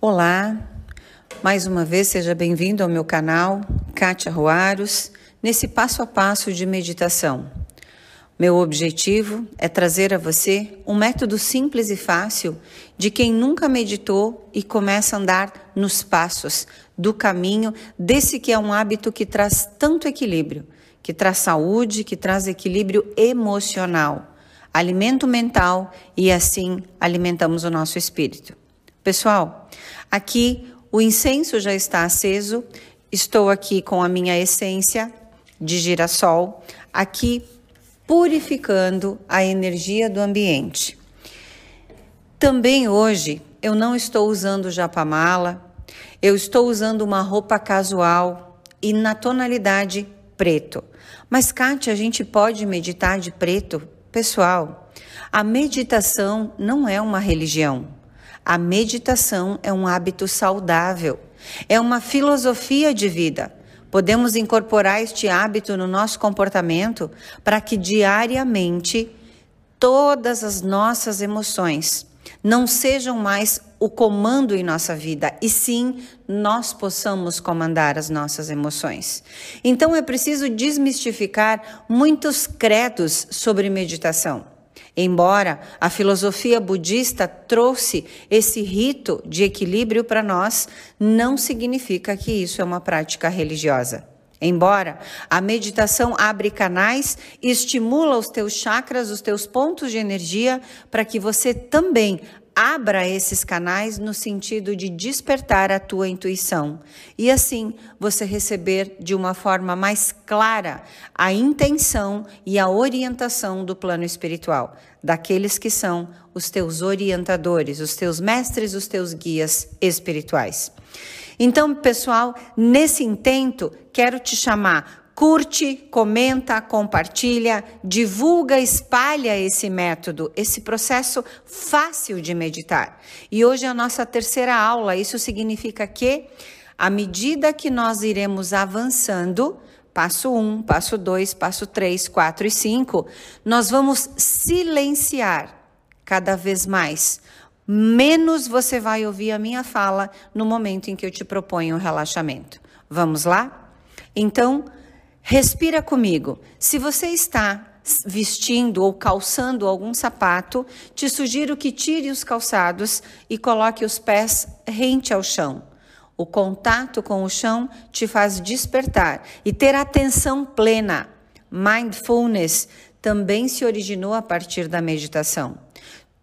Olá, mais uma vez seja bem-vindo ao meu canal, Kátia Ruaros, nesse passo a passo de meditação. Meu objetivo é trazer a você um método simples e fácil de quem nunca meditou e começa a andar nos passos do caminho desse que é um hábito que traz tanto equilíbrio, que traz saúde, que traz equilíbrio emocional, alimento mental e assim alimentamos o nosso espírito. Pessoal, aqui o incenso já está aceso. Estou aqui com a minha essência de girassol, aqui purificando a energia do ambiente. Também hoje eu não estou usando japamala, eu estou usando uma roupa casual e na tonalidade preto. Mas, Kátia, a gente pode meditar de preto? Pessoal, a meditação não é uma religião. A meditação é um hábito saudável, é uma filosofia de vida. Podemos incorporar este hábito no nosso comportamento para que diariamente todas as nossas emoções não sejam mais o comando em nossa vida, e sim nós possamos comandar as nossas emoções. Então é preciso desmistificar muitos credos sobre meditação. Embora a filosofia budista trouxe esse rito de equilíbrio para nós, não significa que isso é uma prática religiosa. Embora a meditação abre canais e estimula os teus chakras, os teus pontos de energia, para que você também abra esses canais no sentido de despertar a tua intuição e assim você receber de uma forma mais clara a intenção e a orientação do plano espiritual, daqueles que são os teus orientadores, os teus mestres, os teus guias espirituais. Então, pessoal, nesse intento, quero te chamar Curte, comenta, compartilha, divulga, espalha esse método, esse processo fácil de meditar. E hoje é a nossa terceira aula. Isso significa que, à medida que nós iremos avançando, passo 1, um, passo 2, passo 3, 4 e 5, nós vamos silenciar cada vez mais. Menos você vai ouvir a minha fala no momento em que eu te proponho o relaxamento. Vamos lá? Então, Respira comigo. Se você está vestindo ou calçando algum sapato, te sugiro que tire os calçados e coloque os pés rente ao chão. O contato com o chão te faz despertar e ter atenção plena. Mindfulness também se originou a partir da meditação.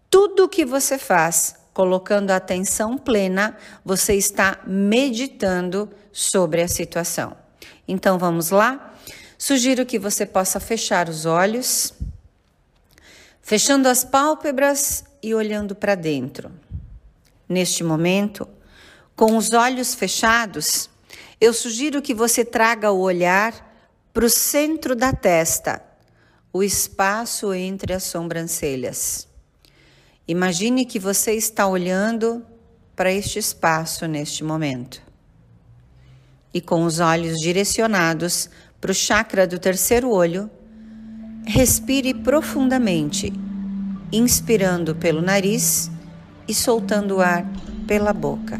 Tudo o que você faz colocando atenção plena, você está meditando sobre a situação. Então vamos lá? Sugiro que você possa fechar os olhos, fechando as pálpebras e olhando para dentro. Neste momento, com os olhos fechados, eu sugiro que você traga o olhar para o centro da testa, o espaço entre as sobrancelhas. Imagine que você está olhando para este espaço neste momento. E com os olhos direcionados para o chakra do terceiro olho, respire profundamente, inspirando pelo nariz e soltando o ar pela boca.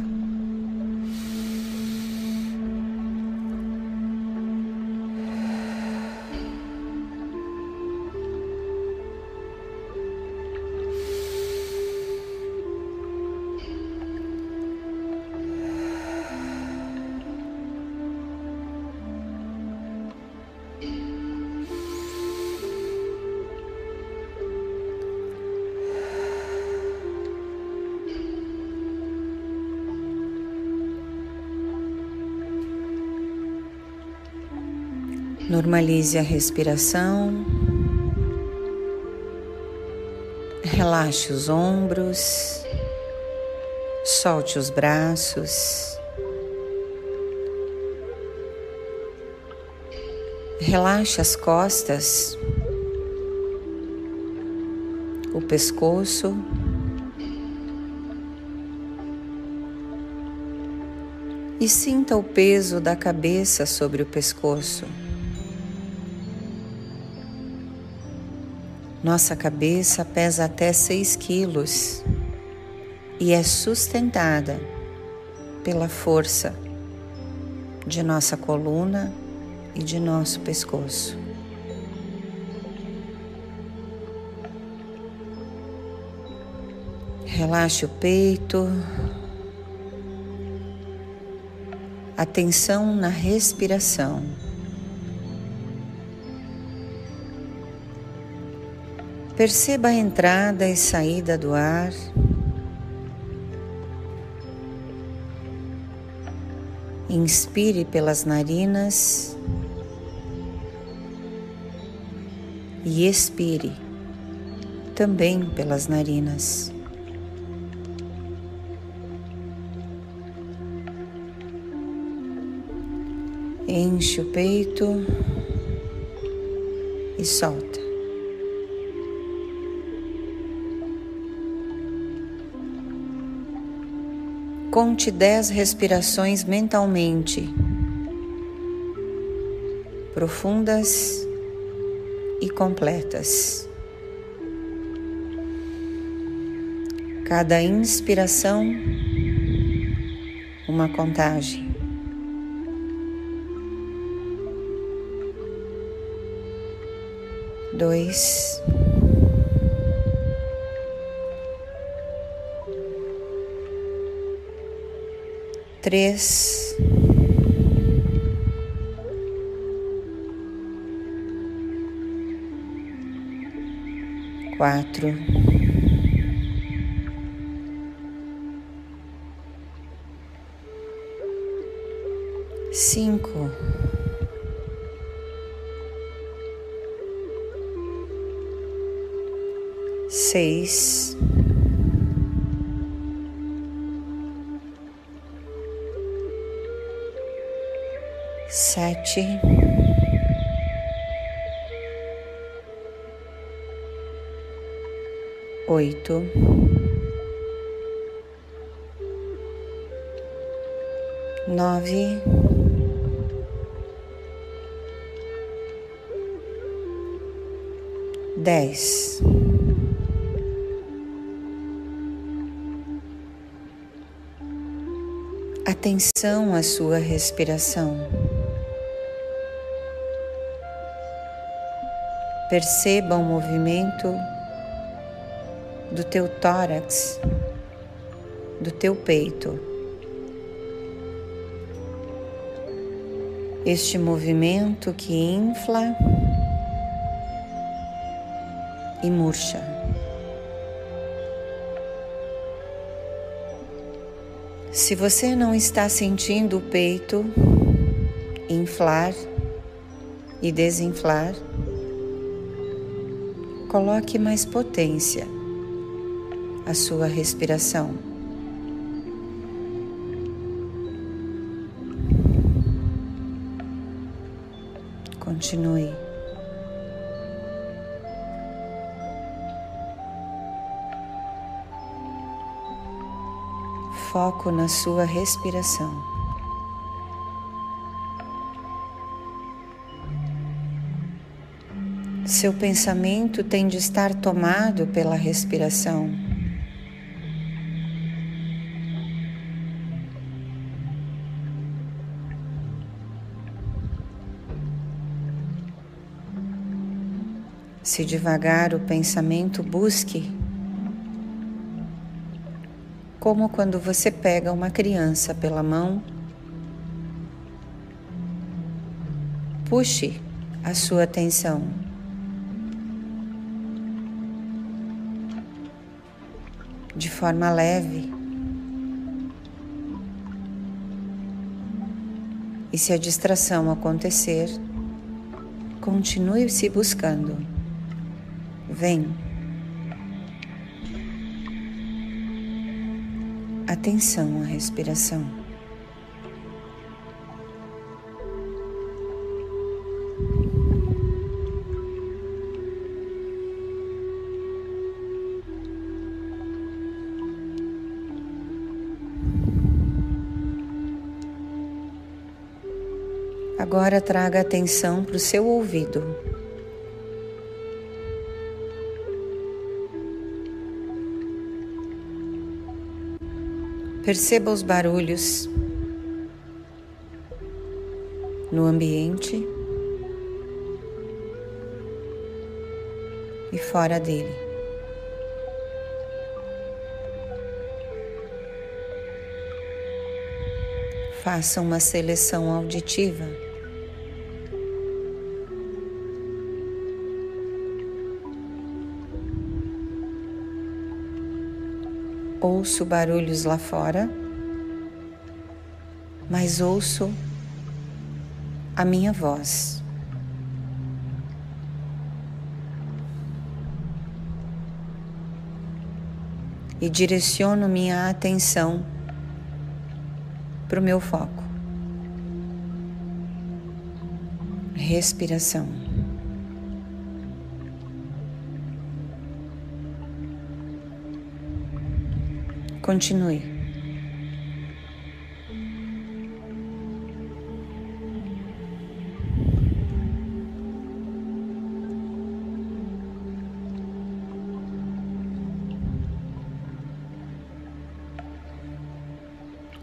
Normalize a respiração. Relaxe os ombros. Solte os braços. Relaxe as costas, o pescoço. E sinta o peso da cabeça sobre o pescoço. Nossa cabeça pesa até 6 quilos e é sustentada pela força de nossa coluna e de nosso pescoço. Relaxe o peito. Atenção na respiração. Perceba a entrada e saída do ar. Inspire pelas narinas e expire também pelas narinas. Enche o peito e solta. Conte dez respirações mentalmente, profundas e completas. Cada inspiração, uma contagem. Dois. Três, quatro, sete, oito, nove, dez. Atenção à sua respiração. Perceba o movimento do teu tórax, do teu peito. Este movimento que infla e murcha. Se você não está sentindo o peito inflar e desinflar, coloque mais potência à sua respiração. Continue. Foco na sua respiração. Seu pensamento tem de estar tomado pela respiração. Se devagar o pensamento busque, como quando você pega uma criança pela mão, puxe a sua atenção. De forma leve. E se a distração acontecer, continue se buscando. Vem. Atenção à respiração. Agora traga atenção para o seu ouvido. Perceba os barulhos no ambiente e fora dele. Faça uma seleção auditiva. Ouço barulhos lá fora, mas ouço a minha voz. E direciono minha atenção para o meu foco. Respiração. Continue.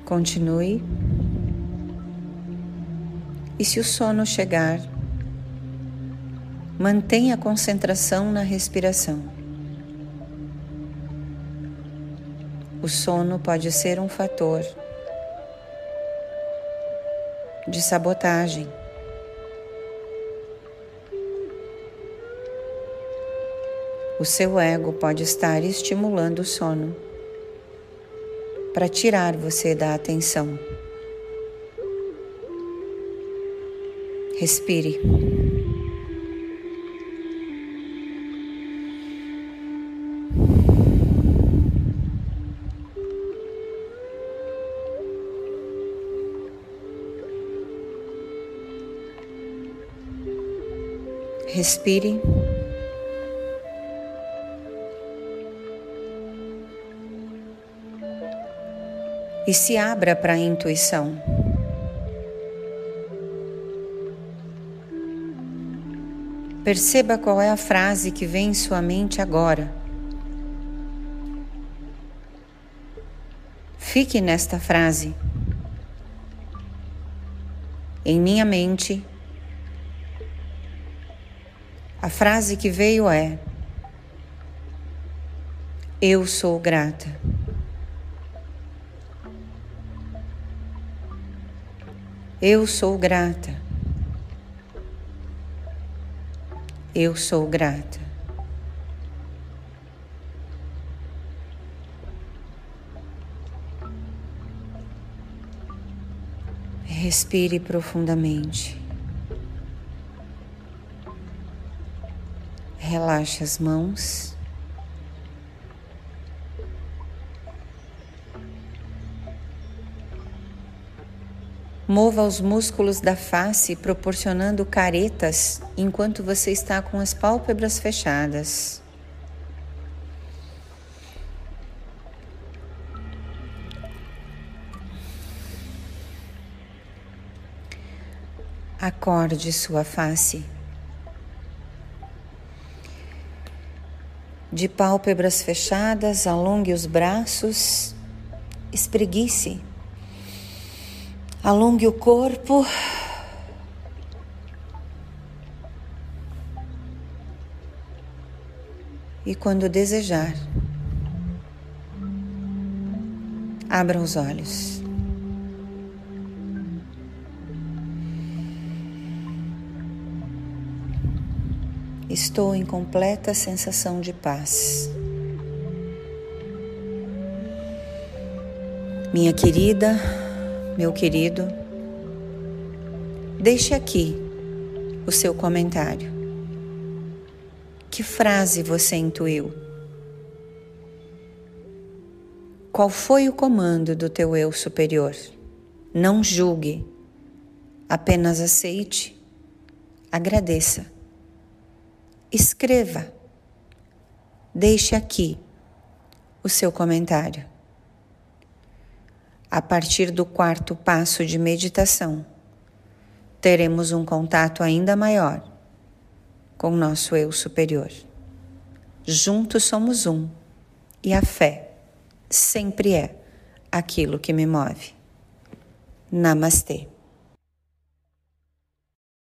Continue. E se o sono chegar, mantenha a concentração na respiração. O sono pode ser um fator de sabotagem. O seu ego pode estar estimulando o sono para tirar você da atenção. Respire. Respire. E se abra para a intuição. Perceba qual é a frase que vem em sua mente agora. Fique nesta frase. Em minha mente, a frase que veio é: Eu sou grata. Eu sou grata. Eu sou grata. Respire profundamente. Relaxe as mãos. Mova os músculos da face, proporcionando caretas enquanto você está com as pálpebras fechadas. Acorde sua face. De pálpebras fechadas, alongue os braços, espreguice, alongue o corpo. E quando desejar, abra os olhos. Estou em completa sensação de paz. Minha querida, meu querido, deixe aqui o seu comentário. Que frase você intuiu? Qual foi o comando do teu eu superior? Não julgue, apenas aceite, agradeça. Escreva. Deixe aqui o seu comentário. A partir do quarto passo de meditação, teremos um contato ainda maior com nosso eu superior. Juntos somos um e a fé sempre é aquilo que me move. Namastê.